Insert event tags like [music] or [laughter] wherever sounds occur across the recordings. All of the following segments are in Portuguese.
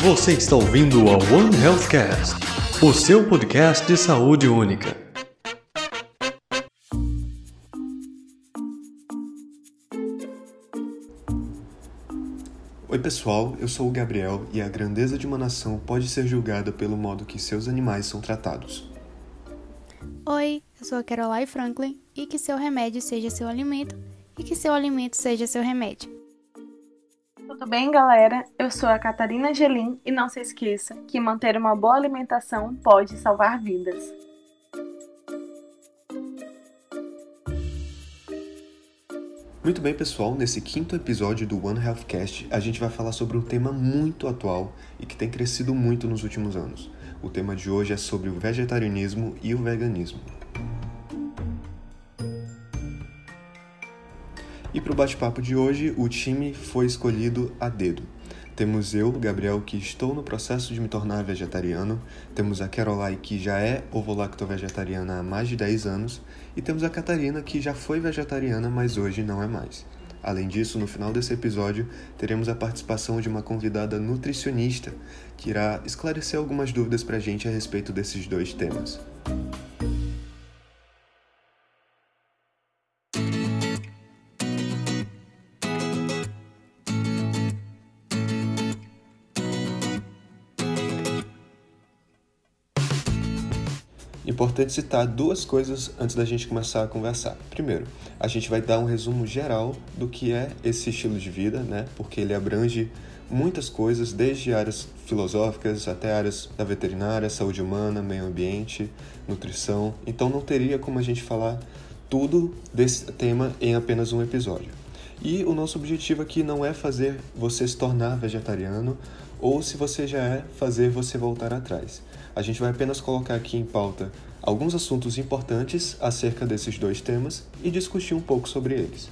Você está ouvindo a One Healthcast, o seu podcast de saúde única. Oi, pessoal, eu sou o Gabriel e a grandeza de uma nação pode ser julgada pelo modo que seus animais são tratados. Oi, eu sou a Caroline Franklin e que seu remédio seja seu alimento e que seu alimento seja seu remédio. Tudo bem, galera? Eu sou a Catarina Gelim e não se esqueça que manter uma boa alimentação pode salvar vidas. Muito bem, pessoal, nesse quinto episódio do One Healthcast, a gente vai falar sobre um tema muito atual e que tem crescido muito nos últimos anos. O tema de hoje é sobre o vegetarianismo e o veganismo. E para o bate-papo de hoje, o time foi escolhido a dedo. Temos eu, Gabriel, que estou no processo de me tornar vegetariano. Temos a Caroline, que já é ovo-lacto-vegetariana há mais de 10 anos. E temos a Catarina, que já foi vegetariana, mas hoje não é mais. Além disso, no final desse episódio, teremos a participação de uma convidada nutricionista, que irá esclarecer algumas dúvidas para a gente a respeito desses dois temas. Importante citar duas coisas antes da gente começar a conversar. Primeiro, a gente vai dar um resumo geral do que é esse estilo de vida, né? Porque ele abrange muitas coisas, desde áreas filosóficas até áreas da veterinária, saúde humana, meio ambiente, nutrição. Então não teria como a gente falar tudo desse tema em apenas um episódio. E o nosso objetivo aqui não é fazer você se tornar vegetariano ou se você já é, fazer você voltar atrás. A gente vai apenas colocar aqui em pauta alguns assuntos importantes acerca desses dois temas e discutir um pouco sobre eles.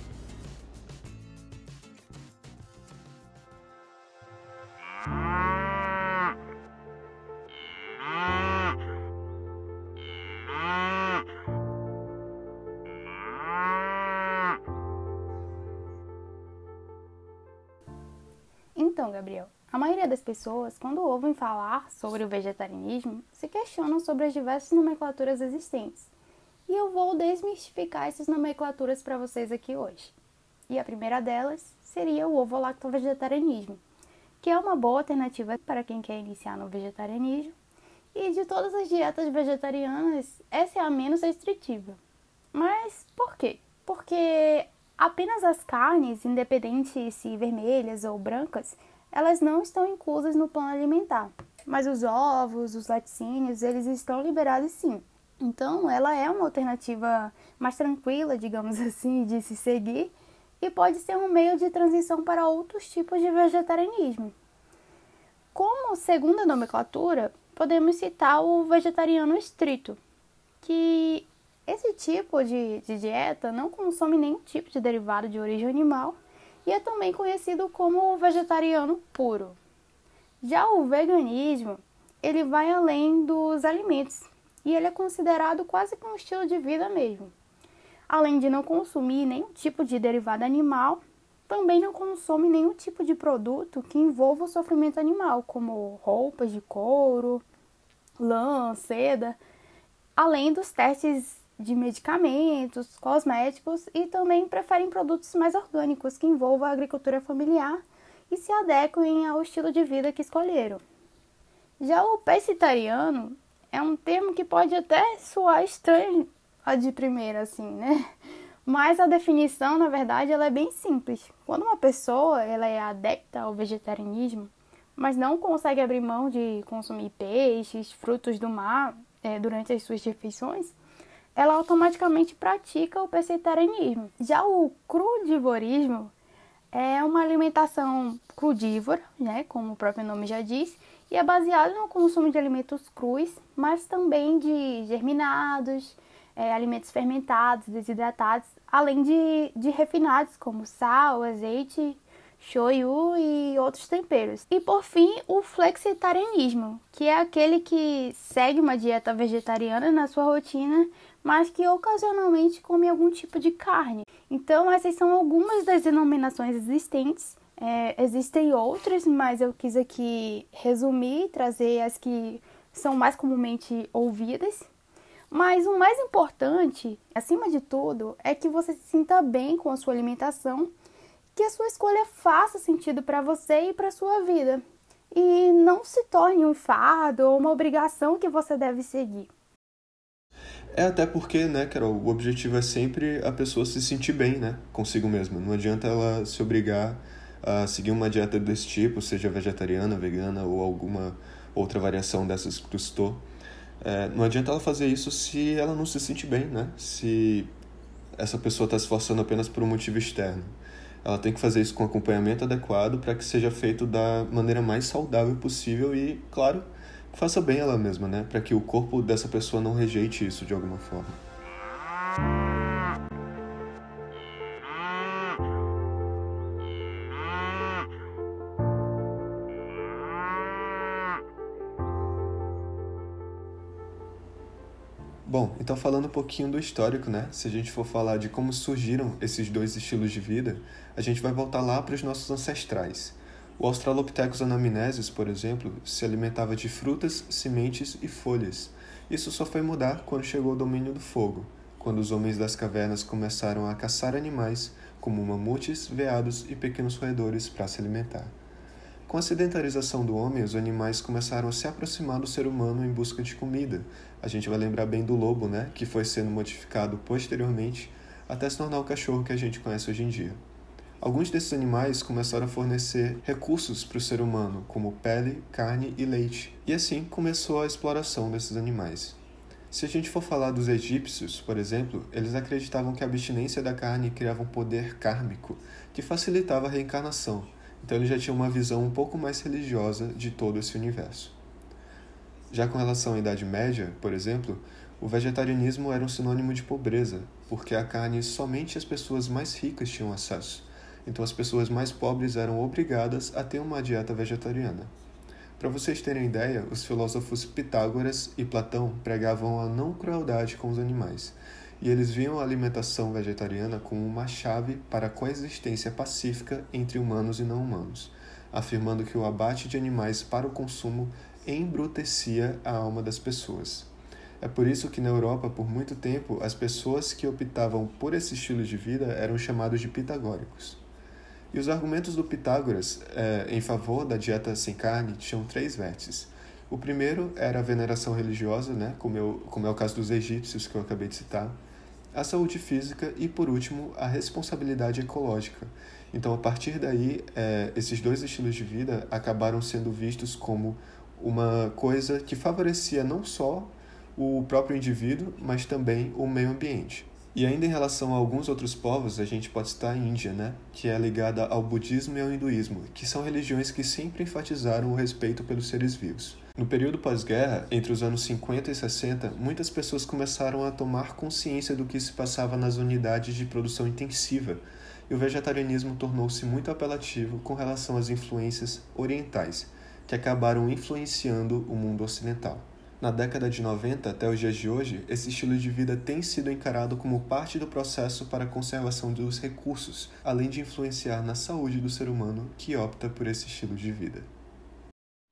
Pessoas, quando ouvem falar sobre o vegetarianismo, se questionam sobre as diversas nomenclaturas existentes. E eu vou desmistificar essas nomenclaturas para vocês aqui hoje. E a primeira delas seria o ovo-lacto-vegetarianismo, que é uma boa alternativa para quem quer iniciar no vegetarianismo. E de todas as dietas vegetarianas, essa é a menos restritiva. Mas por quê? Porque apenas as carnes, independente se vermelhas ou brancas, elas não estão inclusas no plano alimentar. Mas os ovos, os laticínios, eles estão liberados sim. Então, ela é uma alternativa mais tranquila, digamos [laughs] assim, de se seguir e pode ser um meio de transição para outros tipos de vegetarianismo. Como segunda nomenclatura, podemos citar o vegetariano estrito, que esse tipo de, de dieta não consome nenhum tipo de derivado de origem animal e é também conhecido como vegetariano puro. Já o veganismo, ele vai além dos alimentos e ele é considerado quase que um estilo de vida mesmo. Além de não consumir nenhum tipo de derivado animal, também não consome nenhum tipo de produto que envolva o sofrimento animal, como roupas de couro, lã, seda, além dos testes de medicamentos, cosméticos e também preferem produtos mais orgânicos que envolvam a agricultura familiar e se adequem ao estilo de vida que escolheram. Já o pescetariano é um termo que pode até soar estranho de primeira, assim, né? Mas a definição, na verdade, ela é bem simples. Quando uma pessoa ela é adepta ao vegetarianismo, mas não consegue abrir mão de consumir peixes, frutos do mar é, durante as suas refeições, ela automaticamente pratica o pescetarianismo. Já o crudivorismo é uma alimentação crudívora, né, como o próprio nome já diz, e é baseado no consumo de alimentos crus, mas também de germinados, é, alimentos fermentados, desidratados, além de, de refinados como sal, azeite, shoyu e outros temperos. E por fim, o flexitarianismo, que é aquele que segue uma dieta vegetariana na sua rotina, mas que ocasionalmente come algum tipo de carne. Então, essas são algumas das denominações existentes É, existem outras, mas eu quis aqui resumir trazer as que são mais comumente ouvidas. Mas o mais importante, acima de tudo, é que você se sinta bem com a sua alimentação, que a sua escolha faça sentido para você e para sua vida, e não se torne um fardo ou uma obrigação que você deve seguir. É até porque, né, Carol, o objetivo é sempre a pessoa se sentir bem, né, consigo mesma. Não adianta ela se obrigar a seguir uma dieta desse tipo, seja vegetariana, vegana ou alguma outra variação dessas que tu citou. É, não adianta ela fazer isso se ela não se sente bem, né? Se essa pessoa está se esforçando apenas por um motivo externo. Ela tem que fazer isso com acompanhamento adequado para que seja feito da maneira mais saudável possível e, claro, faça bem ela mesma, né? Para que o corpo dessa pessoa não rejeite isso de alguma forma. Bom, então falando um pouquinho do histórico, né? Se a gente for falar de como surgiram esses dois estilos de vida, a gente vai voltar lá para os nossos ancestrais. O Australopithecus anamnesis, por exemplo, se alimentava de frutas, sementes e folhas. Isso só foi mudar quando chegou o domínio do fogo, quando os homens das cavernas começaram a caçar animais, como mamutes, veados e pequenos roedores, para se alimentar. Com a sedentarização do homem, os animais começaram a se aproximar do ser humano em busca de comida. A gente vai lembrar bem do lobo, né, que foi sendo modificado posteriormente até se tornar o cachorro que a gente conhece hoje em dia. Alguns desses animais começaram a fornecer recursos para o ser humano, como pele, carne e leite, e assim começou a exploração desses animais. Se a gente for falar dos egípcios, por exemplo, eles acreditavam que a abstinência da carne criava um poder kármico que facilitava a reencarnação, então eles já tinham uma visão um pouco mais religiosa de todo esse universo. Já com relação à Idade Média, por exemplo, o vegetarianismo era um sinônimo de pobreza, porque a carne somente as pessoas mais ricas tinham acesso então as pessoas mais pobres eram obrigadas a ter uma dieta vegetariana. Para vocês terem ideia, os filósofos Pitágoras e Platão pregavam a não crueldade com os animais, e eles viam a alimentação vegetariana como uma chave para a coexistência pacífica entre humanos e não humanos, afirmando que o abate de animais para o consumo embrutecia a alma das pessoas. É por isso que na Europa, por muito tempo, as pessoas que optavam por esse estilo de vida eram chamados de pitagóricos. E os argumentos do Pitágoras é, em favor da dieta sem carne tinham três vértices. O primeiro era a veneração religiosa, né, como, eu, como é o caso dos egípcios que eu acabei de citar, a saúde física e, por último, a responsabilidade ecológica. Então, a partir daí, é, esses dois estilos de vida acabaram sendo vistos como uma coisa que favorecia não só o próprio indivíduo, mas também o meio ambiente. E ainda em relação a alguns outros povos, a gente pode citar a Índia, né? que é ligada ao budismo e ao hinduísmo, que são religiões que sempre enfatizaram o respeito pelos seres vivos. No período pós-guerra, entre os anos 50 e 60, muitas pessoas começaram a tomar consciência do que se passava nas unidades de produção intensiva, e o vegetarianismo tornou-se muito apelativo com relação às influências orientais, que acabaram influenciando o mundo ocidental. Na década de 90 até os dias de hoje, esse estilo de vida tem sido encarado como parte do processo para a conservação dos recursos, além de influenciar na saúde do ser humano que opta por esse estilo de vida.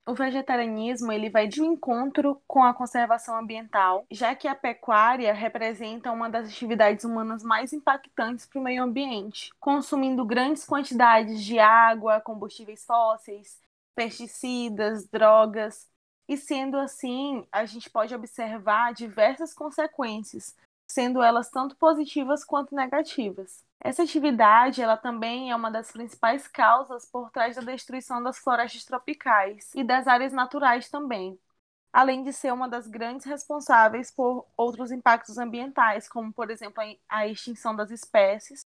O vegetarianismo ele vai de encontro com a conservação ambiental, já que a pecuária representa uma das atividades humanas mais impactantes para o meio ambiente, consumindo grandes quantidades de água, combustíveis fósseis, pesticidas, drogas, e sendo assim, a gente pode observar diversas consequências, sendo elas tanto positivas quanto negativas. Essa atividade, ela também é uma das principais causas por trás da destruição das florestas tropicais e das áreas naturais também, além de ser uma das grandes responsáveis por outros impactos ambientais, como por exemplo a extinção das espécies,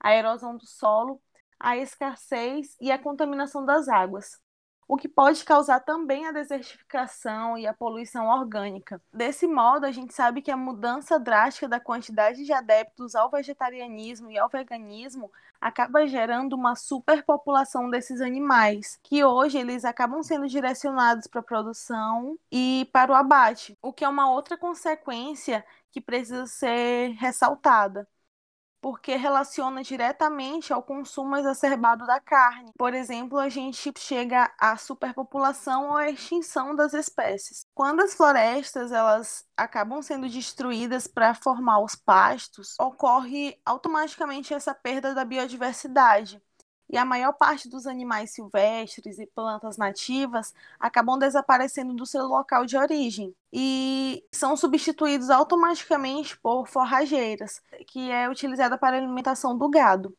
a erosão do solo, a escassez e a contaminação das águas o que pode causar também a desertificação e a poluição orgânica. Desse modo, a gente sabe que a mudança drástica da quantidade de adeptos ao vegetarianismo e ao veganismo acaba gerando uma superpopulação desses animais, que hoje eles acabam sendo direcionados para a produção e para o abate, o que é uma outra consequência que precisa ser ressaltada. Porque relaciona diretamente ao consumo exacerbado da carne. Por exemplo, a gente chega à superpopulação ou à extinção das espécies. Quando as florestas elas acabam sendo destruídas para formar os pastos, ocorre automaticamente essa perda da biodiversidade e a maior parte dos animais silvestres e plantas nativas acabam desaparecendo do seu local de origem e são substituídos automaticamente por forrageiras, que é utilizada para a alimentação do gado.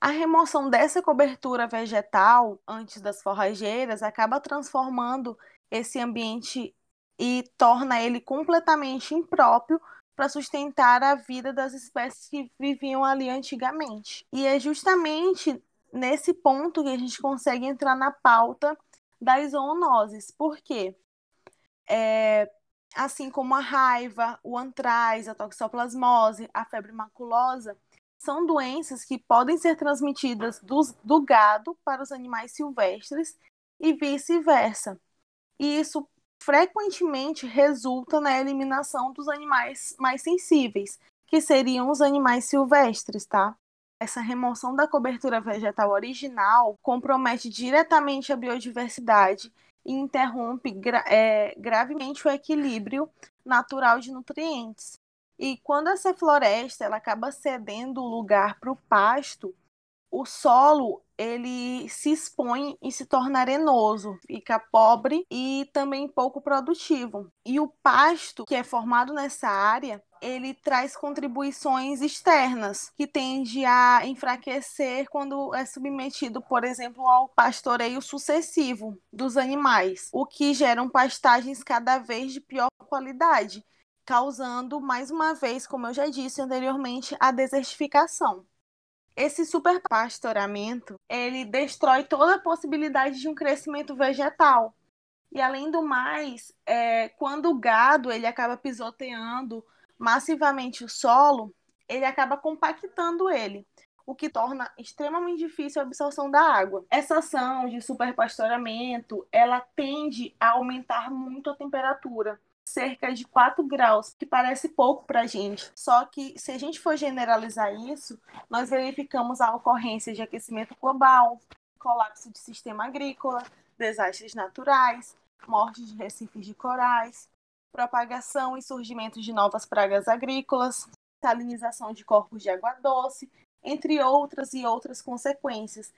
A remoção dessa cobertura vegetal antes das forrageiras acaba transformando esse ambiente e torna ele completamente impróprio para sustentar a vida das espécies que viviam ali antigamente. E é justamente nesse ponto que a gente consegue entrar na pauta das zoonoses. Por quê? É, assim como a raiva, o antraz, a toxoplasmose, a febre maculosa, são doenças que podem ser transmitidas do, do gado para os animais silvestres e vice-versa. E isso frequentemente resulta na eliminação dos animais mais sensíveis, que seriam os animais silvestres, tá? Essa remoção da cobertura vegetal original compromete diretamente a biodiversidade e interrompe gra é, gravemente o equilíbrio natural de nutrientes. E quando essa floresta ela acaba cedendo o lugar para o pasto, o solo ele se expõe e se torna arenoso, fica pobre e também pouco produtivo. E o pasto que é formado nessa área, ele traz contribuições externas que tende a enfraquecer quando é submetido, por exemplo, ao pastoreio sucessivo dos animais, o que geram pastagens cada vez de pior qualidade, causando mais uma vez, como eu já disse anteriormente, a desertificação. Esse superpastoramento, ele destrói toda a possibilidade de um crescimento vegetal. E além do mais, é, quando o gado ele acaba pisoteando massivamente o solo, ele acaba compactando ele, o que torna extremamente difícil a absorção da água. Essa ação de superpastoramento, ela tende a aumentar muito a temperatura, cerca de 4 graus, que parece pouco para a gente. Só que se a gente for generalizar isso, nós verificamos a ocorrência de aquecimento global, colapso de sistema agrícola, desastres naturais, morte de recifes de corais, propagação e surgimento de novas pragas agrícolas, salinização de corpos de água doce, entre outras e outras consequências.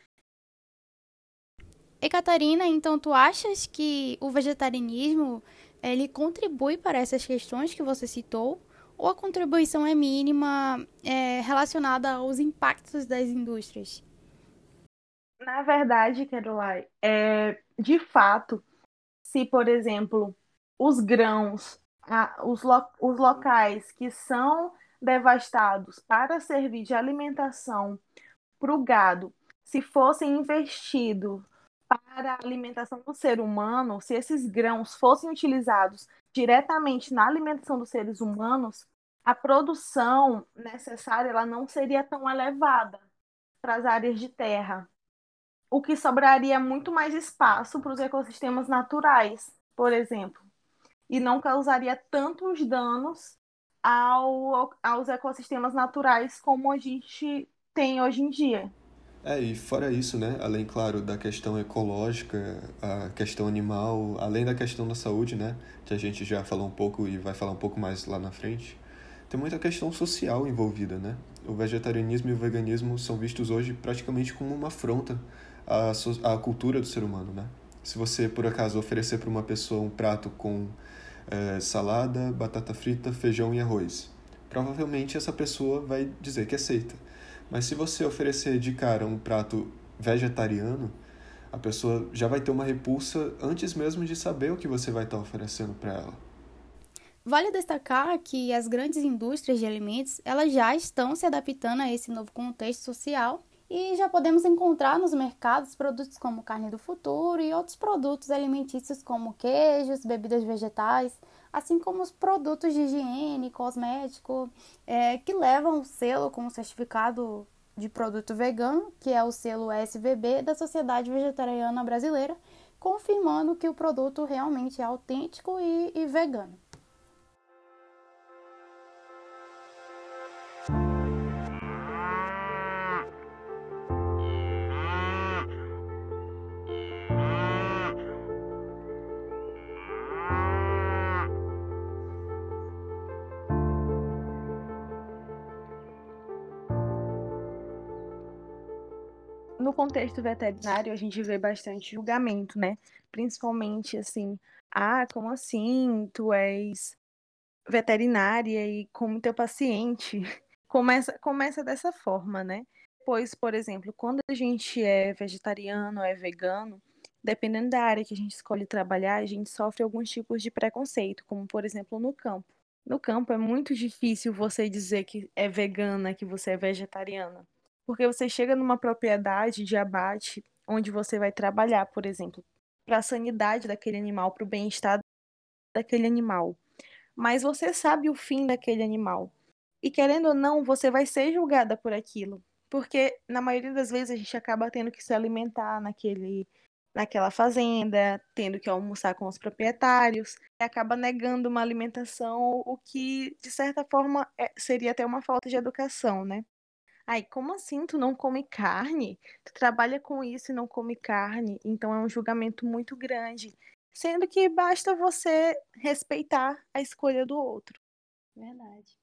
E Catarina, então tu achas que o vegetarianismo ele contribui para essas questões que você citou? Ou a contribuição é mínima é, relacionada aos impactos das indústrias? Na verdade, Caroline, é, de fato, se, por exemplo, os grãos, a, os, lo, os locais que são devastados para servir de alimentação para o gado, se fossem investidos para a alimentação do ser humano, se esses grãos fossem utilizados diretamente na alimentação dos seres humanos, a produção necessária ela não seria tão elevada para as áreas de terra, o que sobraria muito mais espaço para os ecossistemas naturais, por exemplo e não causaria tantos danos ao, aos ecossistemas naturais como a gente tem hoje em dia. É, e fora isso, né, além, claro, da questão ecológica, a questão animal, além da questão da saúde, né, que a gente já falou um pouco e vai falar um pouco mais lá na frente, tem muita questão social envolvida, né? O vegetarianismo e o veganismo são vistos hoje praticamente como uma afronta à, à cultura do ser humano, né? Se você, por acaso, oferecer para uma pessoa um prato com é, salada, batata frita, feijão e arroz. Provavelmente essa pessoa vai dizer que aceita. Mas se você oferecer de cara um prato vegetariano, a pessoa já vai ter uma repulsa antes mesmo de saber o que você vai estar oferecendo para ela. Vale destacar que as grandes indústrias de alimentos elas já estão se adaptando a esse novo contexto social e já podemos encontrar nos mercados produtos como carne do futuro e outros produtos alimentícios como queijos, bebidas vegetais, assim como os produtos de higiene, cosmético, é, que levam o selo como certificado de produto vegano, que é o selo SVB da Sociedade Vegetariana Brasileira, confirmando que o produto realmente é autêntico e, e vegano. No contexto veterinário, a gente vê bastante julgamento, né? Principalmente assim, ah, como assim? Tu és veterinária e como teu paciente? [laughs] Começa, começa dessa forma, né? Pois, por exemplo, quando a gente é vegetariano ou é vegano, dependendo da área que a gente escolhe trabalhar, a gente sofre alguns tipos de preconceito, como por exemplo no campo. No campo é muito difícil você dizer que é vegana, que você é vegetariana. Porque você chega numa propriedade de abate onde você vai trabalhar, por exemplo, para a sanidade daquele animal, para o bem-estar daquele animal. Mas você sabe o fim daquele animal. E querendo ou não, você vai ser julgada por aquilo. Porque na maioria das vezes a gente acaba tendo que se alimentar naquele, naquela fazenda, tendo que almoçar com os proprietários, e acaba negando uma alimentação, o que, de certa forma, é, seria até uma falta de educação, né? Ai, como assim tu não come carne? Tu trabalha com isso e não come carne, então é um julgamento muito grande. Sendo que basta você respeitar a escolha do outro. Verdade.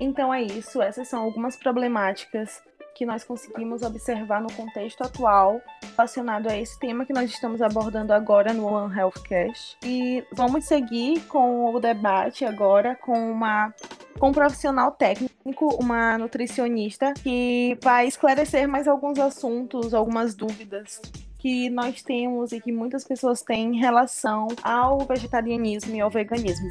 Então é isso, essas são algumas problemáticas que nós conseguimos observar no contexto atual relacionado a esse tema que nós estamos abordando agora no One Health Cash. E vamos seguir com o debate agora com uma com um profissional técnico, uma nutricionista, que vai esclarecer mais alguns assuntos, algumas dúvidas que nós temos e que muitas pessoas têm em relação ao vegetarianismo e ao veganismo.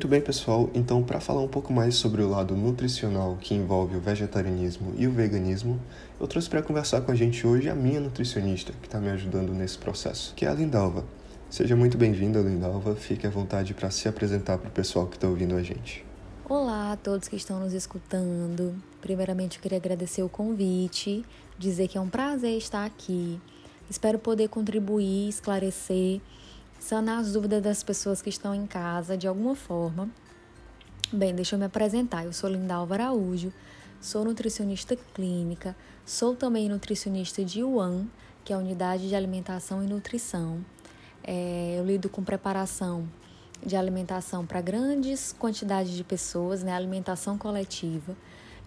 Muito bem, pessoal. Então, para falar um pouco mais sobre o lado nutricional que envolve o vegetarianismo e o veganismo, eu trouxe para conversar com a gente hoje a minha nutricionista, que está me ajudando nesse processo, que é a Lindalva. Seja muito bem-vinda, Lindalva. Fique à vontade para se apresentar para o pessoal que está ouvindo a gente. Olá a todos que estão nos escutando. Primeiramente, eu queria agradecer o convite, dizer que é um prazer estar aqui. Espero poder contribuir, esclarecer sanar as dúvidas das pessoas que estão em casa de alguma forma. Bem, deixa eu me apresentar. Eu sou Lindalva Araújo, sou nutricionista clínica, sou também nutricionista de UAN, que é a Unidade de Alimentação e Nutrição. É, eu lido com preparação de alimentação para grandes quantidades de pessoas, né, alimentação coletiva.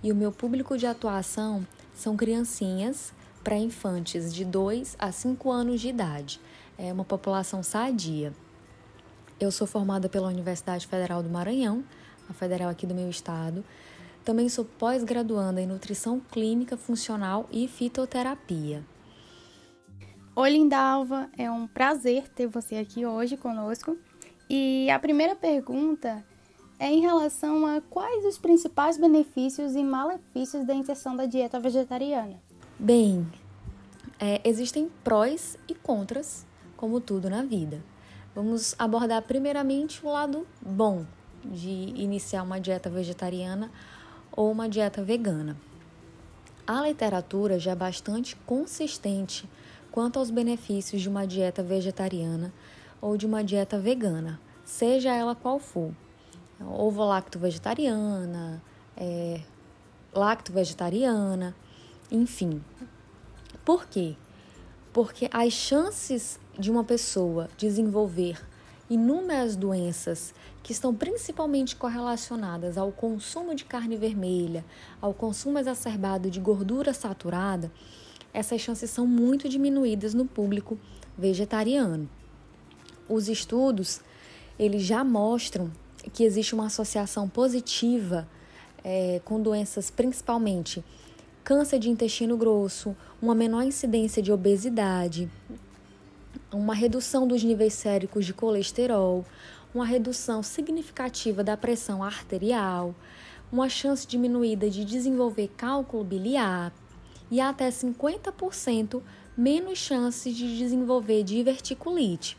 E o meu público de atuação são criancinhas para infantes de 2 a 5 anos de idade é uma população sadia. Eu sou formada pela Universidade Federal do Maranhão, a federal aqui do meu estado. Também sou pós-graduanda em nutrição clínica funcional e fitoterapia. Oi, Lindalva, é um prazer ter você aqui hoje conosco. E a primeira pergunta é em relação a quais os principais benefícios e malefícios da inserção da dieta vegetariana. Bem, é, existem prós e contras como tudo na vida. Vamos abordar primeiramente o lado bom de iniciar uma dieta vegetariana ou uma dieta vegana. A literatura já é bastante consistente quanto aos benefícios de uma dieta vegetariana ou de uma dieta vegana, seja ela qual for. Ovo-lacto vegetariana, é, lacto vegetariana, enfim. Por quê? Porque as chances de uma pessoa desenvolver inúmeras doenças que estão principalmente correlacionadas ao consumo de carne vermelha, ao consumo exacerbado de gordura saturada, essas chances são muito diminuídas no público vegetariano. Os estudos eles já mostram que existe uma associação positiva é, com doenças principalmente câncer de intestino grosso, uma menor incidência de obesidade, uma redução dos níveis séricos de colesterol, uma redução significativa da pressão arterial, uma chance diminuída de desenvolver cálculo biliar e até 50% menos chances de desenvolver diverticulite.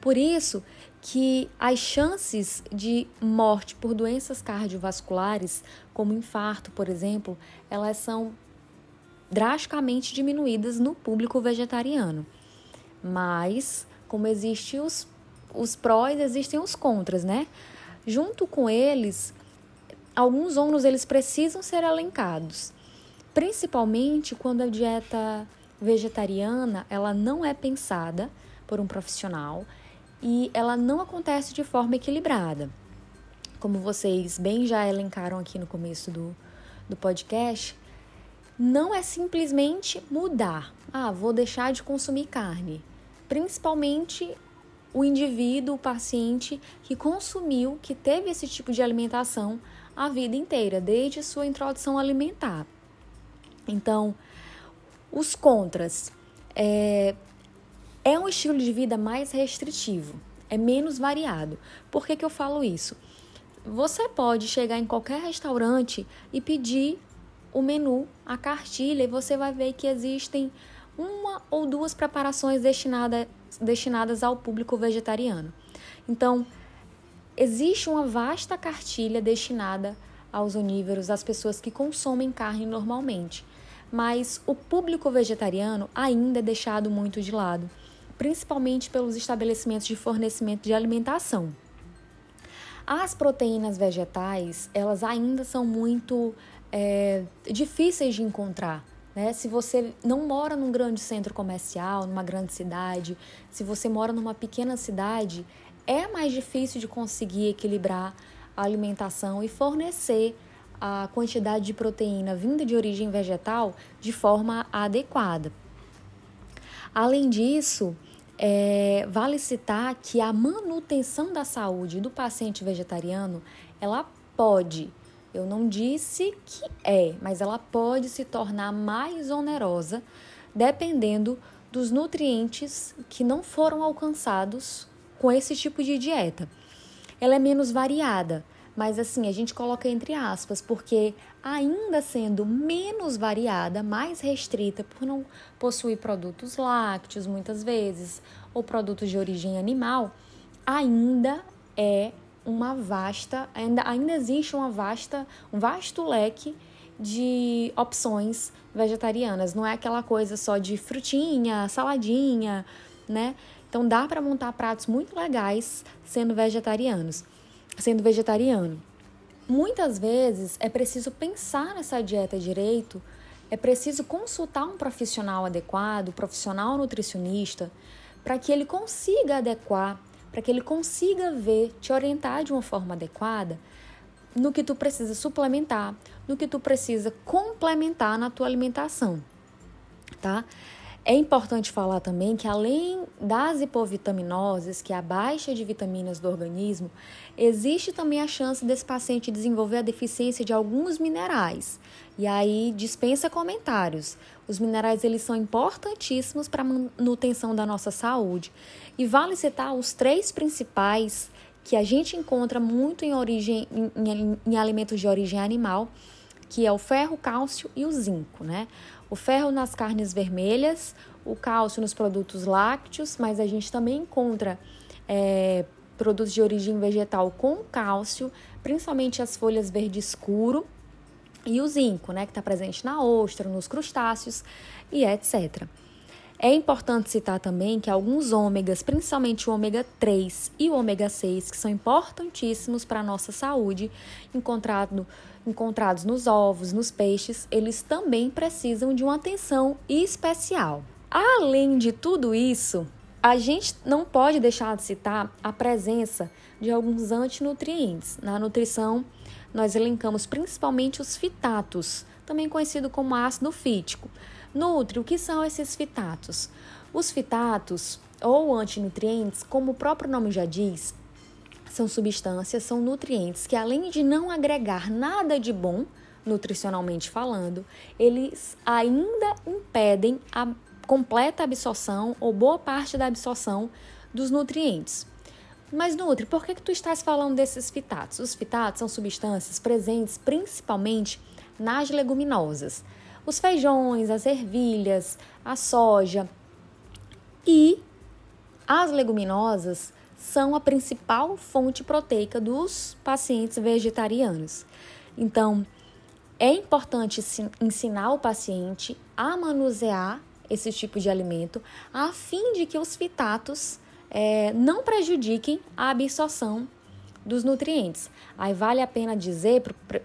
Por isso que as chances de morte por doenças cardiovasculares, como infarto, por exemplo, elas são drasticamente diminuídas no público vegetariano. Mas, como existem os, os prós, existem os contras, né? Junto com eles, alguns ônus eles precisam ser elencados, principalmente quando a dieta vegetariana ela não é pensada por um profissional e ela não acontece de forma equilibrada. Como vocês bem já elencaram aqui no começo do, do podcast, não é simplesmente mudar. Ah, vou deixar de consumir carne. Principalmente o indivíduo, o paciente que consumiu, que teve esse tipo de alimentação a vida inteira, desde sua introdução alimentar. Então, os contras. É, é um estilo de vida mais restritivo, é menos variado. Por que, que eu falo isso? Você pode chegar em qualquer restaurante e pedir o menu, a cartilha, e você vai ver que existem uma ou duas preparações destinada, destinadas ao público vegetariano. Então, existe uma vasta cartilha destinada aos onívoros, às pessoas que consomem carne normalmente. Mas o público vegetariano ainda é deixado muito de lado, principalmente pelos estabelecimentos de fornecimento de alimentação. As proteínas vegetais, elas ainda são muito é, difíceis de encontrar. Né? Se você não mora num grande centro comercial, numa grande cidade, se você mora numa pequena cidade, é mais difícil de conseguir equilibrar a alimentação e fornecer a quantidade de proteína vinda de origem vegetal de forma adequada. Além disso, é, vale citar que a manutenção da saúde do paciente vegetariano, ela pode, eu não disse que é, mas ela pode se tornar mais onerosa dependendo dos nutrientes que não foram alcançados com esse tipo de dieta. Ela é menos variada, mas assim, a gente coloca entre aspas, porque ainda sendo menos variada, mais restrita por não possuir produtos lácteos muitas vezes ou produtos de origem animal, ainda é uma vasta, ainda, ainda existe uma vasta, um vasto leque de opções vegetarianas. Não é aquela coisa só de frutinha, saladinha, né? Então dá para montar pratos muito legais sendo vegetarianos sendo vegetariano. Muitas vezes é preciso pensar nessa dieta direito, é preciso consultar um profissional adequado, profissional nutricionista, para que ele consiga adequar, para que ele consiga ver, te orientar de uma forma adequada no que tu precisa suplementar, no que tu precisa complementar na tua alimentação, tá? É importante falar também que além das hipovitaminoses, que é a baixa de vitaminas do organismo, existe também a chance desse paciente desenvolver a deficiência de alguns minerais. E aí dispensa comentários. Os minerais eles são importantíssimos para a manutenção da nossa saúde. E vale citar os três principais que a gente encontra muito em, origem, em, em, em alimentos de origem animal, que é o ferro, cálcio e o zinco, né? O ferro nas carnes vermelhas, o cálcio nos produtos lácteos, mas a gente também encontra é, produtos de origem vegetal com cálcio, principalmente as folhas verde escuro e o zinco, né, que está presente na ostra, nos crustáceos e etc. É importante citar também que alguns ômegas, principalmente o ômega 3 e o ômega 6, que são importantíssimos para a nossa saúde, encontrado encontrados nos ovos, nos peixes, eles também precisam de uma atenção especial. Além de tudo isso, a gente não pode deixar de citar a presença de alguns antinutrientes. Na nutrição, nós elencamos principalmente os fitatos, também conhecido como ácido fítico. Nutre, o que são esses fitatos? Os fitatos, ou antinutrientes, como o próprio nome já diz, são substâncias, são nutrientes que, além de não agregar nada de bom, nutricionalmente falando, eles ainda impedem a completa absorção ou boa parte da absorção dos nutrientes. Mas, Nutri, por que, que tu estás falando desses fitatos? Os fitatos são substâncias presentes principalmente nas leguminosas. Os feijões, as ervilhas, a soja. E as leguminosas são a principal fonte proteica dos pacientes vegetarianos. Então, é importante ensinar o paciente a manusear esse tipo de alimento, a fim de que os fitatos é, não prejudiquem a absorção dos nutrientes. Aí vale a pena dizer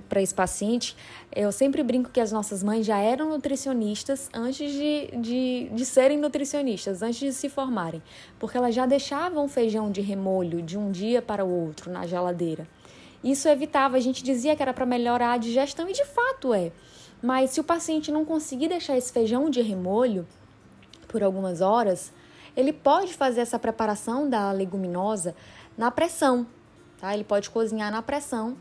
para esse paciente, eu sempre brinco que as nossas mães já eram nutricionistas antes de, de, de serem nutricionistas, antes de se formarem, porque elas já deixavam feijão de remolho de um dia para o outro na geladeira. Isso evitava, a gente dizia que era para melhorar a digestão e de fato é. Mas se o paciente não conseguir deixar esse feijão de remolho por algumas horas, ele pode fazer essa preparação da leguminosa na pressão, tá? Ele pode cozinhar na pressão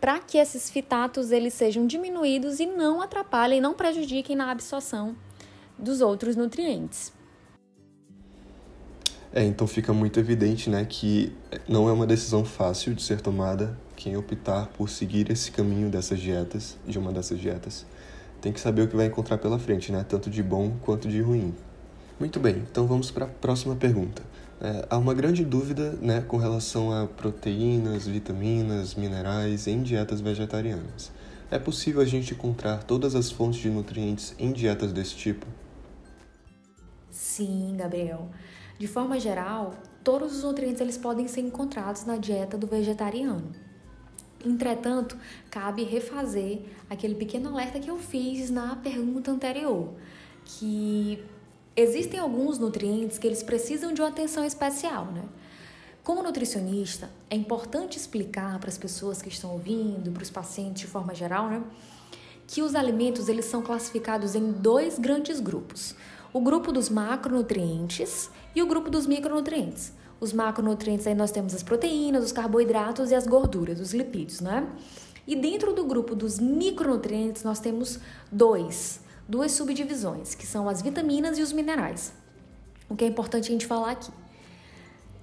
para que esses fitatos eles sejam diminuídos e não atrapalhem, não prejudiquem na absorção dos outros nutrientes. É, então fica muito evidente, né, que não é uma decisão fácil de ser tomada quem optar por seguir esse caminho dessas dietas, de uma dessas dietas. Tem que saber o que vai encontrar pela frente, né, tanto de bom quanto de ruim. Muito bem, então vamos para a próxima pergunta. É, há uma grande dúvida né, com relação a proteínas, vitaminas, minerais em dietas vegetarianas. É possível a gente encontrar todas as fontes de nutrientes em dietas desse tipo? Sim, Gabriel. De forma geral, todos os nutrientes eles podem ser encontrados na dieta do vegetariano. Entretanto, cabe refazer aquele pequeno alerta que eu fiz na pergunta anterior, que Existem alguns nutrientes que eles precisam de uma atenção especial, né? Como nutricionista, é importante explicar para as pessoas que estão ouvindo, para os pacientes de forma geral, né, que os alimentos eles são classificados em dois grandes grupos: o grupo dos macronutrientes e o grupo dos micronutrientes. Os macronutrientes aí nós temos as proteínas, os carboidratos e as gorduras, os lipídios, né? E dentro do grupo dos micronutrientes nós temos dois duas subdivisões, que são as vitaminas e os minerais. O que é importante a gente falar aqui.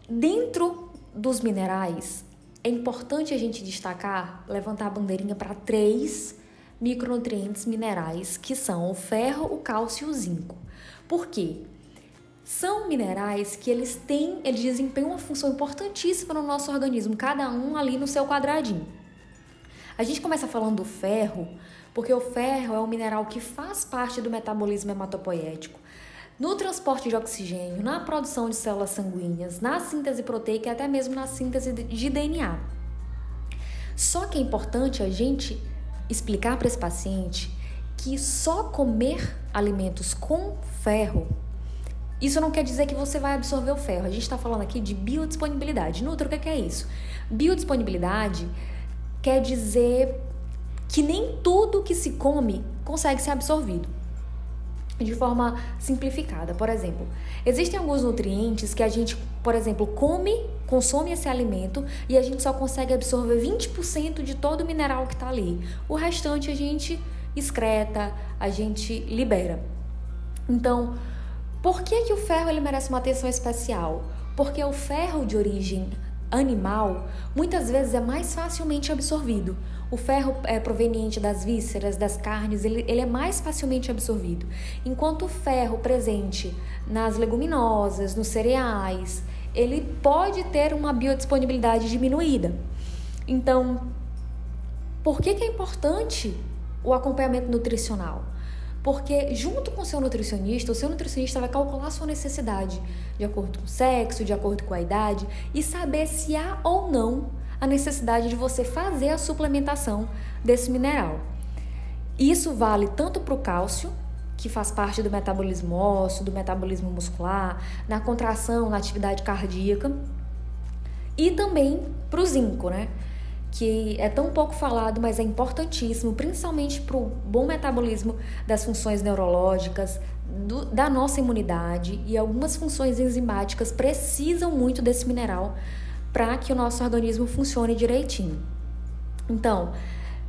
Dentro dos minerais, é importante a gente destacar, levantar a bandeirinha para três micronutrientes minerais, que são o ferro, o cálcio e o zinco. Por quê? São minerais que eles têm, eles desempenham uma função importantíssima no nosso organismo, cada um ali no seu quadradinho. A gente começa falando do ferro, porque o ferro é um mineral que faz parte do metabolismo hematopoético, no transporte de oxigênio, na produção de células sanguíneas, na síntese proteica e até mesmo na síntese de DNA. Só que é importante a gente explicar para esse paciente que só comer alimentos com ferro, isso não quer dizer que você vai absorver o ferro. A gente está falando aqui de biodisponibilidade. Nutra, o que é isso? Biodisponibilidade quer dizer que nem tudo que se come consegue ser absorvido. De forma simplificada, por exemplo, existem alguns nutrientes que a gente, por exemplo, come, consome esse alimento e a gente só consegue absorver 20% de todo o mineral que está ali. O restante a gente excreta, a gente libera. Então, por que, que o ferro ele merece uma atenção especial? Porque o ferro de origem animal muitas vezes é mais facilmente absorvido. O ferro é proveniente das vísceras, das carnes, ele, ele é mais facilmente absorvido. Enquanto o ferro presente nas leguminosas, nos cereais, ele pode ter uma biodisponibilidade diminuída. Então, por que, que é importante o acompanhamento nutricional? Porque junto com o seu nutricionista, o seu nutricionista vai calcular a sua necessidade de acordo com o sexo, de acordo com a idade e saber se há ou não a necessidade de você fazer a suplementação desse mineral. Isso vale tanto para o cálcio, que faz parte do metabolismo ósseo, do metabolismo muscular, na contração, na atividade cardíaca, e também para o zinco, né? Que é tão pouco falado, mas é importantíssimo, principalmente para o bom metabolismo das funções neurológicas, do, da nossa imunidade e algumas funções enzimáticas precisam muito desse mineral para que o nosso organismo funcione direitinho. Então,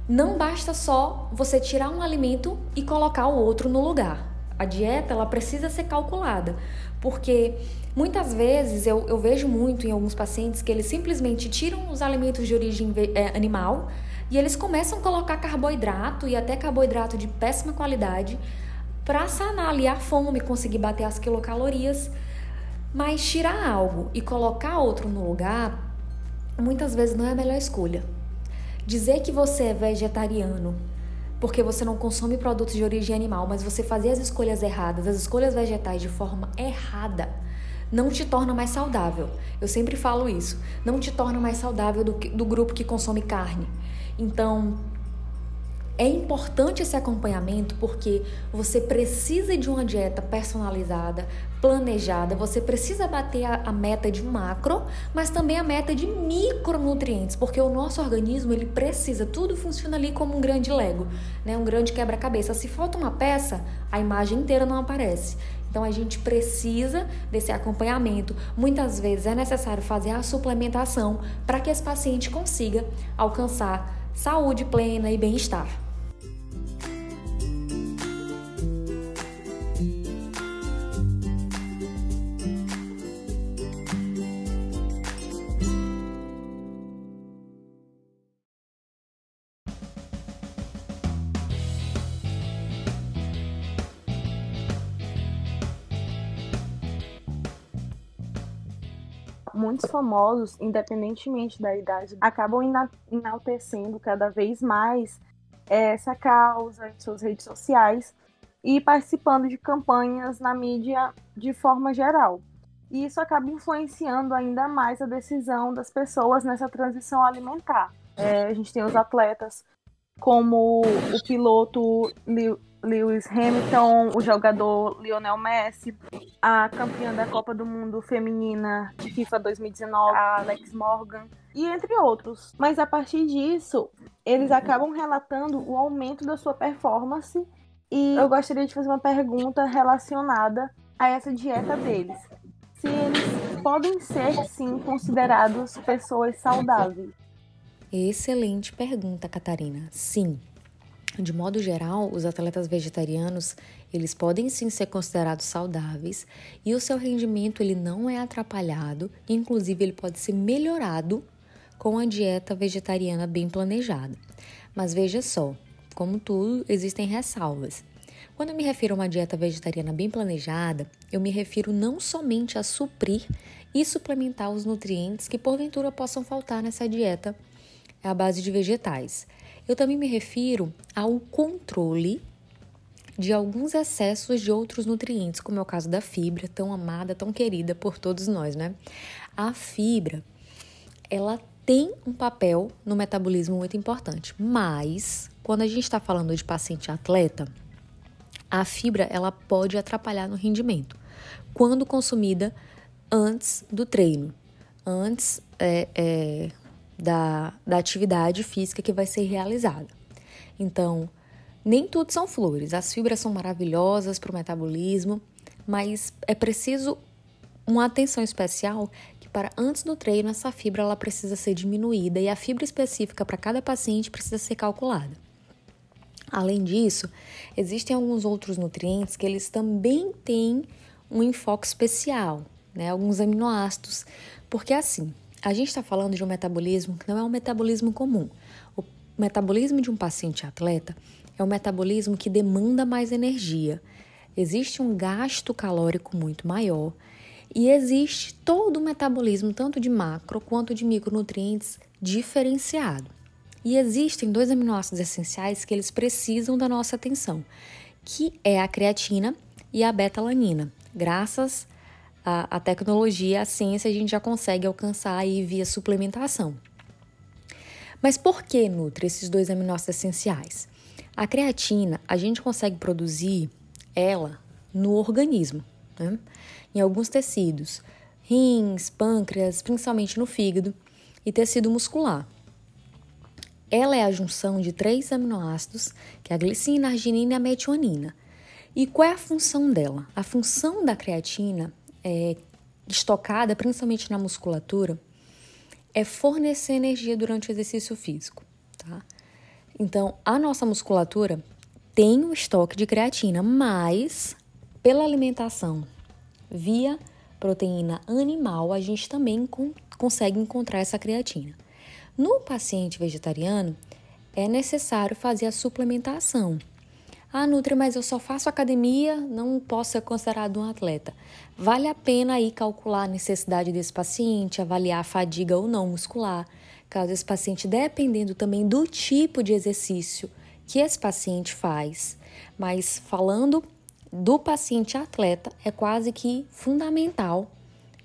não basta só você tirar um alimento e colocar o outro no lugar. A dieta ela precisa ser calculada, porque muitas vezes eu, eu vejo muito em alguns pacientes que eles simplesmente tiram os alimentos de origem é, animal e eles começam a colocar carboidrato e até carboidrato de péssima qualidade para sanar ali a fome, conseguir bater as quilocalorias mas tirar algo e colocar outro no lugar, muitas vezes não é a melhor escolha. Dizer que você é vegetariano porque você não consome produtos de origem animal, mas você fazer as escolhas erradas, as escolhas vegetais de forma errada, não te torna mais saudável. Eu sempre falo isso. Não te torna mais saudável do, que, do grupo que consome carne. Então, é importante esse acompanhamento porque você precisa de uma dieta personalizada, planejada, você precisa bater a, a, meta de macro, mas também a meta de micronutrientes, porque o nosso organismo ele precisa, tudo funciona ali como um grande Lego, né? um grande quebra-cabeça. Se falta uma peça, a imagem inteira não aparece. Então a gente precisa desse acompanhamento. Muitas vezes é necessário fazer a suplementação para que esse paciente consiga alcançar saúde plena e bem-estar. Muitos famosos, independentemente da idade, acabam enaltecendo cada vez mais essa causa em suas redes sociais e participando de campanhas na mídia de forma geral. E isso acaba influenciando ainda mais a decisão das pessoas nessa transição alimentar. É, a gente tem os atletas como o piloto Hamilton, o jogador Lionel Messi, a campeã da Copa do Mundo feminina de FIFA 2019, a Alex Morgan, e entre outros. Mas a partir disso, eles acabam relatando o aumento da sua performance e eu gostaria de fazer uma pergunta relacionada a essa dieta deles. Se eles podem ser, sim, considerados pessoas saudáveis. Excelente pergunta, Catarina. Sim, de modo geral, os atletas vegetarianos, eles podem sim ser considerados saudáveis e o seu rendimento ele não é atrapalhado, inclusive ele pode ser melhorado com a dieta vegetariana bem planejada. Mas veja só, como tudo, existem ressalvas. Quando eu me refiro a uma dieta vegetariana bem planejada, eu me refiro não somente a suprir e suplementar os nutrientes que porventura possam faltar nessa dieta à base de vegetais, eu também me refiro ao controle de alguns excessos de outros nutrientes, como é o caso da fibra, tão amada, tão querida por todos nós, né? A fibra, ela tem um papel no metabolismo muito importante, mas quando a gente está falando de paciente atleta, a fibra ela pode atrapalhar no rendimento quando consumida antes do treino, antes é, é, da, da atividade física que vai ser realizada. Então, nem tudo são flores. As fibras são maravilhosas para o metabolismo, mas é preciso uma atenção especial que para antes do treino essa fibra ela precisa ser diminuída e a fibra específica para cada paciente precisa ser calculada. Além disso, existem alguns outros nutrientes que eles também têm um enfoque especial, né? Alguns aminoácidos, porque assim, a gente está falando de um metabolismo que não é um metabolismo comum. O metabolismo de um paciente atleta é um metabolismo que demanda mais energia. Existe um gasto calórico muito maior e existe todo o metabolismo, tanto de macro quanto de micronutrientes, diferenciado. E existem dois aminoácidos essenciais que eles precisam da nossa atenção, que é a creatina e a beta-alanina. Graças a, a tecnologia, a ciência, a gente já consegue alcançar aí via suplementação. Mas por que nutre esses dois aminoácidos essenciais? A creatina, a gente consegue produzir ela no organismo, né? em alguns tecidos, rins, pâncreas, principalmente no fígado e tecido muscular. Ela é a junção de três aminoácidos, que é a glicina, a arginina e a metionina. E qual é a função dela? A função da creatina é, estocada, principalmente na musculatura, é fornecer energia durante o exercício físico, tá? Então, a nossa musculatura tem um estoque de creatina, mas pela alimentação via proteína animal, a gente também com, consegue encontrar essa creatina. No paciente vegetariano, é necessário fazer a suplementação. Ah, Nutri, mas eu só faço academia, não posso ser considerado um atleta. Vale a pena aí calcular a necessidade desse paciente, avaliar a fadiga ou não muscular. Caso esse paciente, dependendo também do tipo de exercício que esse paciente faz, mas falando do paciente atleta, é quase que fundamental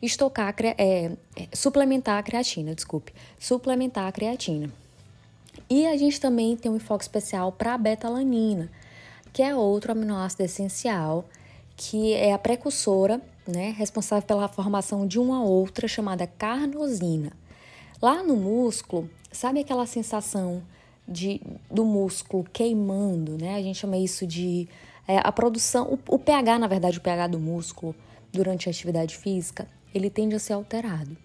estocar, é, é, suplementar a creatina, desculpe, suplementar a creatina. E a gente também tem um enfoque especial para a betalanina, que é outro aminoácido essencial, que é a precursora, né, responsável pela formação de uma outra chamada carnosina. Lá no músculo, sabe aquela sensação de, do músculo queimando, né? A gente chama isso de é, a produção, o, o pH, na verdade, o pH do músculo durante a atividade física, ele tende a ser alterado.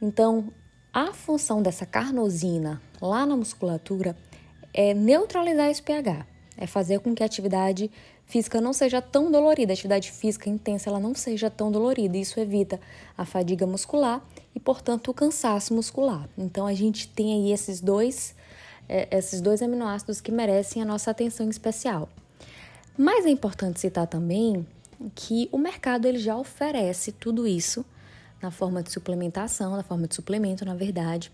Então, a função dessa carnosina lá na musculatura é neutralizar esse pH, é fazer com que a atividade física não seja tão dolorida, a atividade física intensa ela não seja tão dolorida. Isso evita a fadiga muscular e, portanto, o cansaço muscular. Então, a gente tem aí esses dois, é, esses dois aminoácidos que merecem a nossa atenção especial. Mas é importante citar também que o mercado ele já oferece tudo isso na forma de suplementação, na forma de suplemento, na verdade.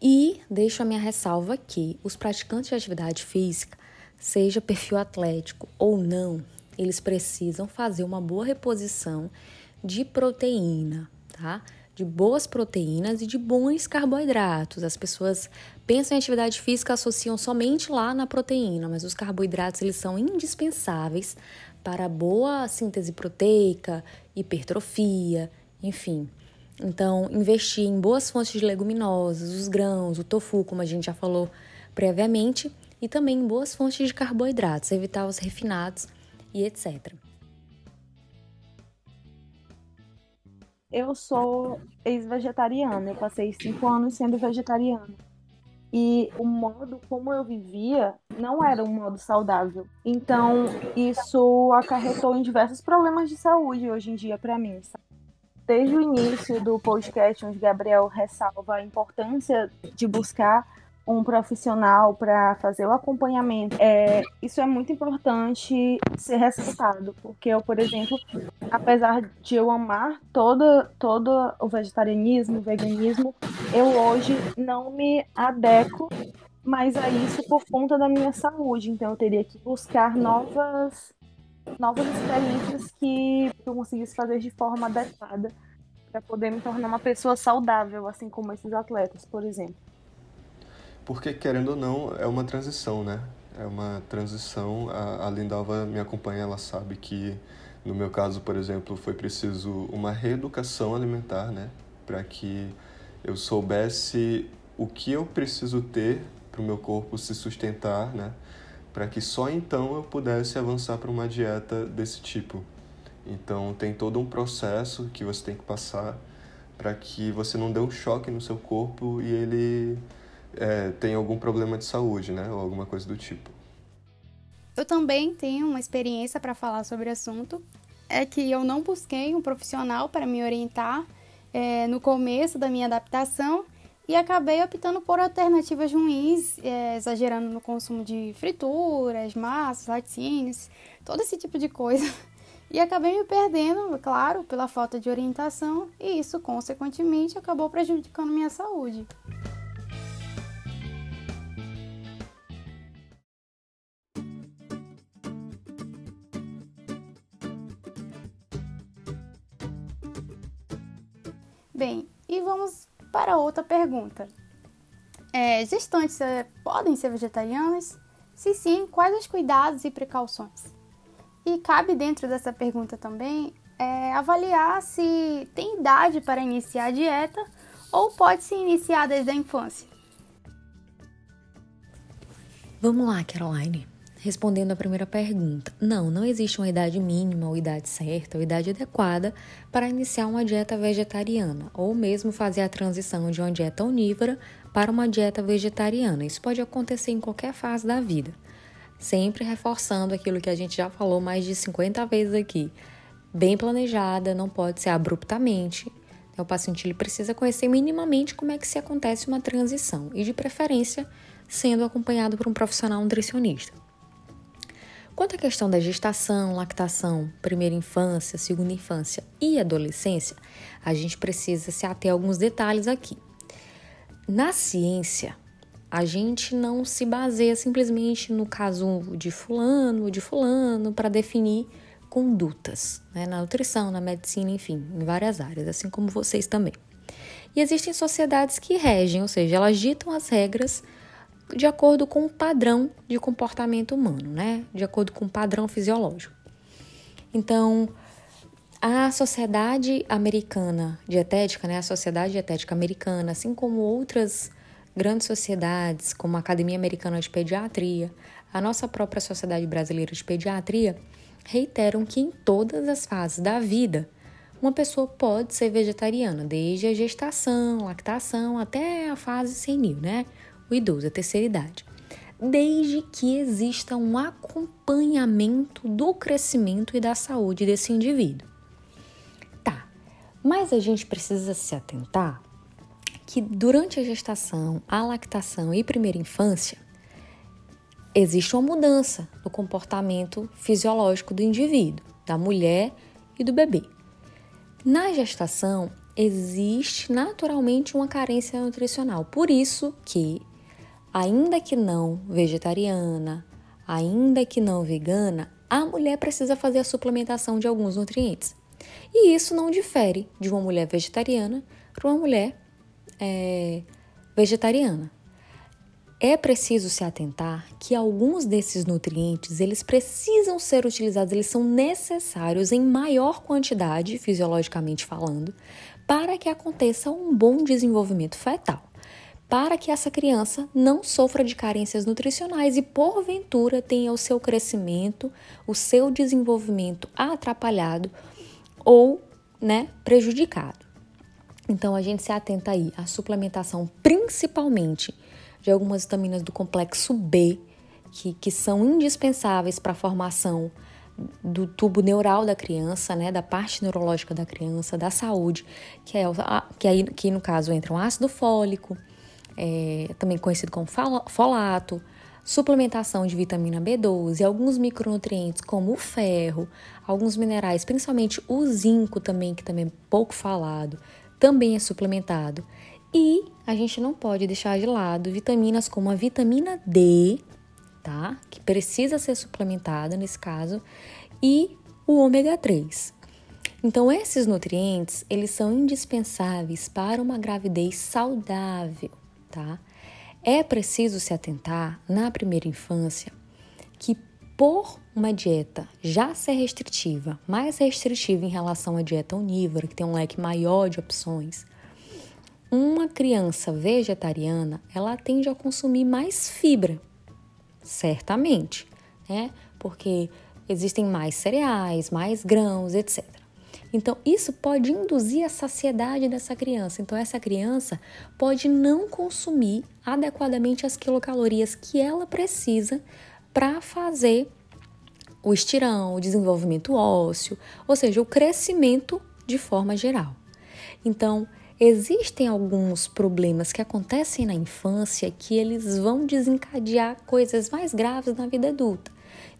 E deixo a minha ressalva que os praticantes de atividade física, seja perfil atlético ou não, eles precisam fazer uma boa reposição de proteína, tá? de boas proteínas e de bons carboidratos. As pessoas pensam em atividade física associam somente lá na proteína, mas os carboidratos eles são indispensáveis para boa síntese proteica, hipertrofia, enfim. Então, investir em boas fontes de leguminosas, os grãos, o tofu, como a gente já falou previamente, e também em boas fontes de carboidratos, evitar os refinados e etc. eu sou ex-vegetariana, eu passei cinco anos sendo vegetariana. E o modo como eu vivia não era um modo saudável. Então, isso acarretou em diversos problemas de saúde hoje em dia para mim. Sabe? Desde o início do podcast, onde Gabriel ressalva a importância de buscar um profissional para fazer o acompanhamento, é, isso é muito importante ser ressaltado, porque eu, por exemplo, apesar de eu amar todo, todo o vegetarianismo, o veganismo, eu hoje não me adequo mais a isso por conta da minha saúde, então eu teria que buscar novas, novas experiências que eu conseguisse fazer de forma adequada para poder me tornar uma pessoa saudável, assim como esses atletas, por exemplo. Porque, querendo ou não, é uma transição, né? É uma transição. A, a Lindalva me acompanha, ela sabe que, no meu caso, por exemplo, foi preciso uma reeducação alimentar, né? Para que eu soubesse o que eu preciso ter para o meu corpo se sustentar, né? Para que só então eu pudesse avançar para uma dieta desse tipo. Então, tem todo um processo que você tem que passar para que você não dê um choque no seu corpo e ele é, tem algum problema de saúde, né? Ou alguma coisa do tipo. Eu também tenho uma experiência para falar sobre o assunto. É que eu não busquei um profissional para me orientar é, no começo da minha adaptação e acabei optando por alternativas ruins, é, exagerando no consumo de frituras, massas, laticínios, todo esse tipo de coisa. [laughs] E acabei me perdendo, claro, pela falta de orientação, e isso, consequentemente, acabou prejudicando minha saúde. Bem, e vamos para outra pergunta. É, gestantes é, podem ser vegetarianas? Se sim, quais os cuidados e precauções? E cabe dentro dessa pergunta também é, avaliar se tem idade para iniciar a dieta ou pode se iniciar desde a infância. Vamos lá, Caroline. Respondendo à primeira pergunta, não, não existe uma idade mínima ou idade certa ou idade adequada para iniciar uma dieta vegetariana ou mesmo fazer a transição de uma dieta onívora para uma dieta vegetariana. Isso pode acontecer em qualquer fase da vida. Sempre reforçando aquilo que a gente já falou mais de 50 vezes aqui. Bem planejada, não pode ser abruptamente. O paciente ele precisa conhecer minimamente como é que se acontece uma transição e, de preferência, sendo acompanhado por um profissional nutricionista. Quanto à questão da gestação, lactação, primeira infância, segunda infância e adolescência, a gente precisa se ater a alguns detalhes aqui. Na ciência, a gente não se baseia simplesmente no caso de fulano ou de fulano para definir condutas, né? na nutrição, na medicina, enfim, em várias áreas, assim como vocês também. E existem sociedades que regem, ou seja, elas ditam as regras de acordo com o padrão de comportamento humano, né? De acordo com o padrão fisiológico. Então, a Sociedade Americana Dietética, né? A Sociedade Dietética Americana, assim como outras grandes sociedades, como a Academia Americana de Pediatria, a nossa própria Sociedade Brasileira de Pediatria, reiteram que em todas as fases da vida, uma pessoa pode ser vegetariana, desde a gestação, lactação, até a fase senil, né? O idoso, a terceira idade. Desde que exista um acompanhamento do crescimento e da saúde desse indivíduo. Tá, mas a gente precisa se atentar que durante a gestação, a lactação e primeira infância, existe uma mudança no comportamento fisiológico do indivíduo, da mulher e do bebê. Na gestação, existe naturalmente uma carência nutricional. Por isso que, ainda que não vegetariana, ainda que não vegana, a mulher precisa fazer a suplementação de alguns nutrientes. E isso não difere de uma mulher vegetariana para uma mulher é, vegetariana. É preciso se atentar que alguns desses nutrientes, eles precisam ser utilizados, eles são necessários em maior quantidade, fisiologicamente falando, para que aconteça um bom desenvolvimento fetal, para que essa criança não sofra de carências nutricionais e porventura tenha o seu crescimento, o seu desenvolvimento atrapalhado ou, né, prejudicado. Então a gente se atenta aí à suplementação, principalmente de algumas vitaminas do complexo B, que, que são indispensáveis para a formação do tubo neural da criança, né, da parte neurológica da criança, da saúde, que é que aí que no caso entra o ácido fólico, é, também conhecido como folato, suplementação de vitamina B12, alguns micronutrientes como o ferro, alguns minerais, principalmente o zinco também, que também é pouco falado, também é suplementado. E a gente não pode deixar de lado vitaminas como a vitamina D, tá? Que precisa ser suplementada nesse caso, e o ômega 3. Então esses nutrientes, eles são indispensáveis para uma gravidez saudável, tá? É preciso se atentar na primeira infância que por uma dieta já ser restritiva, mais restritiva em relação à dieta onívora, que tem um leque maior de opções, uma criança vegetariana, ela tende a consumir mais fibra, certamente, né? Porque existem mais cereais, mais grãos, etc. Então, isso pode induzir a saciedade dessa criança. Então, essa criança pode não consumir adequadamente as quilocalorias que ela precisa para fazer o estirão, o desenvolvimento ósseo, ou seja, o crescimento de forma geral. Então, existem alguns problemas que acontecem na infância que eles vão desencadear coisas mais graves na vida adulta.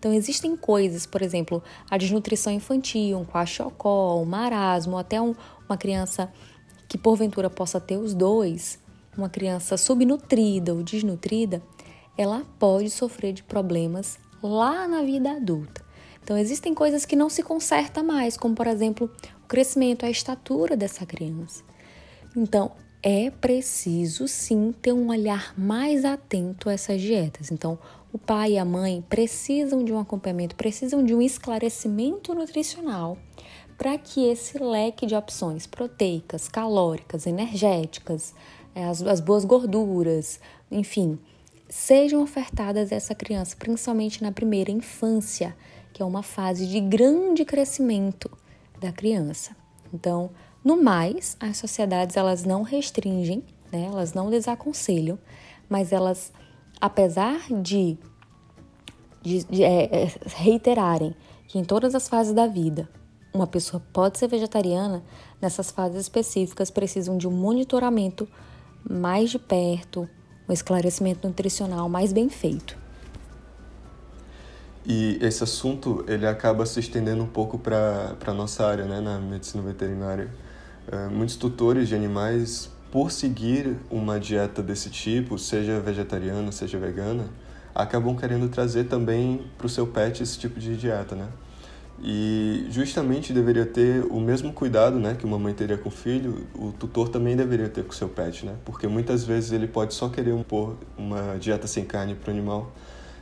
Então, existem coisas, por exemplo, a desnutrição infantil, um quaxiocó, um marasmo, até um, uma criança que porventura possa ter os dois, uma criança subnutrida ou desnutrida, ela pode sofrer de problemas lá na vida adulta. Então, existem coisas que não se conserta mais, como, por exemplo, o crescimento, a estatura dessa criança. Então, é preciso sim ter um olhar mais atento a essas dietas. Então, o pai e a mãe precisam de um acompanhamento, precisam de um esclarecimento nutricional para que esse leque de opções proteicas, calóricas, energéticas, eh, as, as boas gorduras, enfim, sejam ofertadas a essa criança, principalmente na primeira infância, que é uma fase de grande crescimento da criança. Então, no mais, as sociedades elas não restringem, né? elas não desaconselham, mas elas, apesar de, de, de é, é reiterarem que em todas as fases da vida uma pessoa pode ser vegetariana, nessas fases específicas precisam de um monitoramento mais de perto, um esclarecimento nutricional mais bem feito. E esse assunto ele acaba se estendendo um pouco para a nossa área, né, na medicina veterinária. Uh, muitos tutores de animais por seguir uma dieta desse tipo, seja vegetariana, seja vegana, acabam querendo trazer também para o seu pet esse tipo de dieta, né? E justamente deveria ter o mesmo cuidado né, que uma mãe teria com o filho, o tutor também deveria ter com o seu pet, né? Porque muitas vezes ele pode só querer impor uma dieta sem carne para o animal,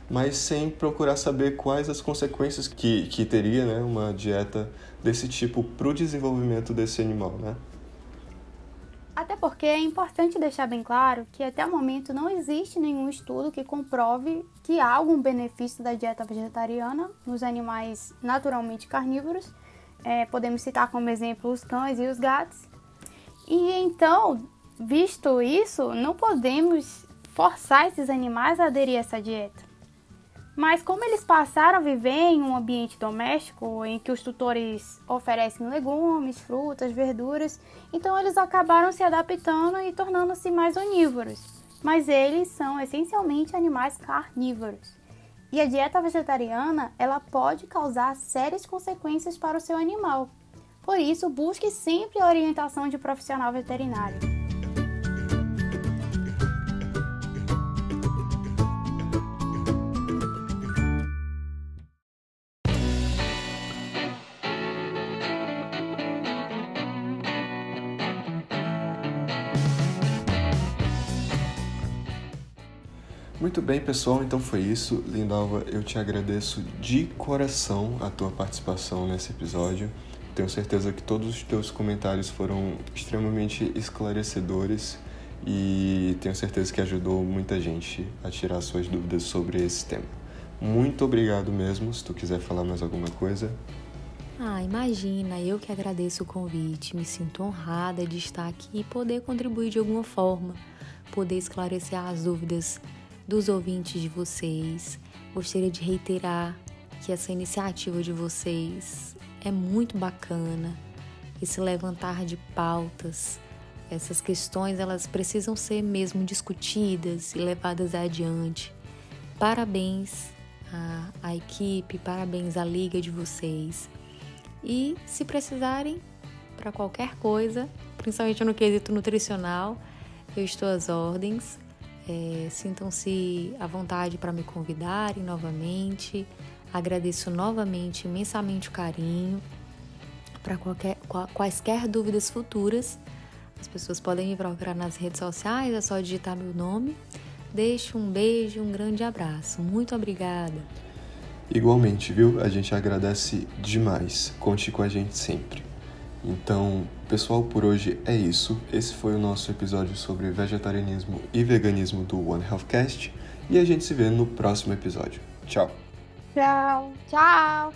mas sem procurar saber quais as consequências que, que teria né, uma dieta desse tipo para o desenvolvimento desse animal, né? Até porque é importante deixar bem claro que até o momento não existe nenhum estudo que comprove que há algum benefício da dieta vegetariana nos animais naturalmente carnívoros. É, podemos citar como exemplo os cães e os gatos. E então, visto isso, não podemos forçar esses animais a aderir a essa dieta. Mas como eles passaram a viver em um ambiente doméstico em que os tutores oferecem legumes, frutas, verduras, então eles acabaram se adaptando e tornando-se mais onívoros. Mas eles são essencialmente animais carnívoros. E a dieta vegetariana, ela pode causar sérias consequências para o seu animal. Por isso, busque sempre a orientação de profissional veterinário. Muito bem, pessoal, então foi isso. Lindalva, eu te agradeço de coração a tua participação nesse episódio. Tenho certeza que todos os teus comentários foram extremamente esclarecedores e tenho certeza que ajudou muita gente a tirar suas dúvidas sobre esse tema. Muito obrigado mesmo. Se tu quiser falar mais alguma coisa. Ah, imagina, eu que agradeço o convite, me sinto honrada de estar aqui e poder contribuir de alguma forma, poder esclarecer as dúvidas dos ouvintes de vocês. Gostaria de reiterar que essa iniciativa de vocês é muito bacana. Esse levantar de pautas, essas questões, elas precisam ser mesmo discutidas e levadas adiante. Parabéns à, à equipe, parabéns à liga de vocês. E se precisarem para qualquer coisa, principalmente no quesito nutricional, eu estou às ordens. É, Sintam-se à vontade para me convidarem novamente. Agradeço novamente imensamente o carinho. Para quaisquer dúvidas futuras, as pessoas podem me procurar nas redes sociais, é só digitar meu nome. Deixo um beijo, um grande abraço. Muito obrigada. Igualmente, viu? A gente agradece demais. Conte com a gente sempre. Então, pessoal, por hoje é isso. Esse foi o nosso episódio sobre vegetarianismo e veganismo do One Healthcast e a gente se vê no próximo episódio. Tchau. Tchau. Tchau.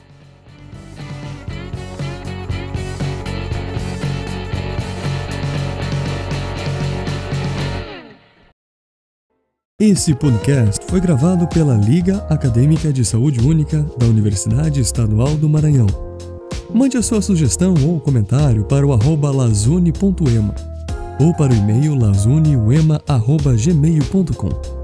Esse podcast foi gravado pela Liga Acadêmica de Saúde Única da Universidade Estadual do Maranhão. Mande a sua sugestão ou comentário para o arroba lazune.ema ou para o e-mail lazuneuema.gmail.com.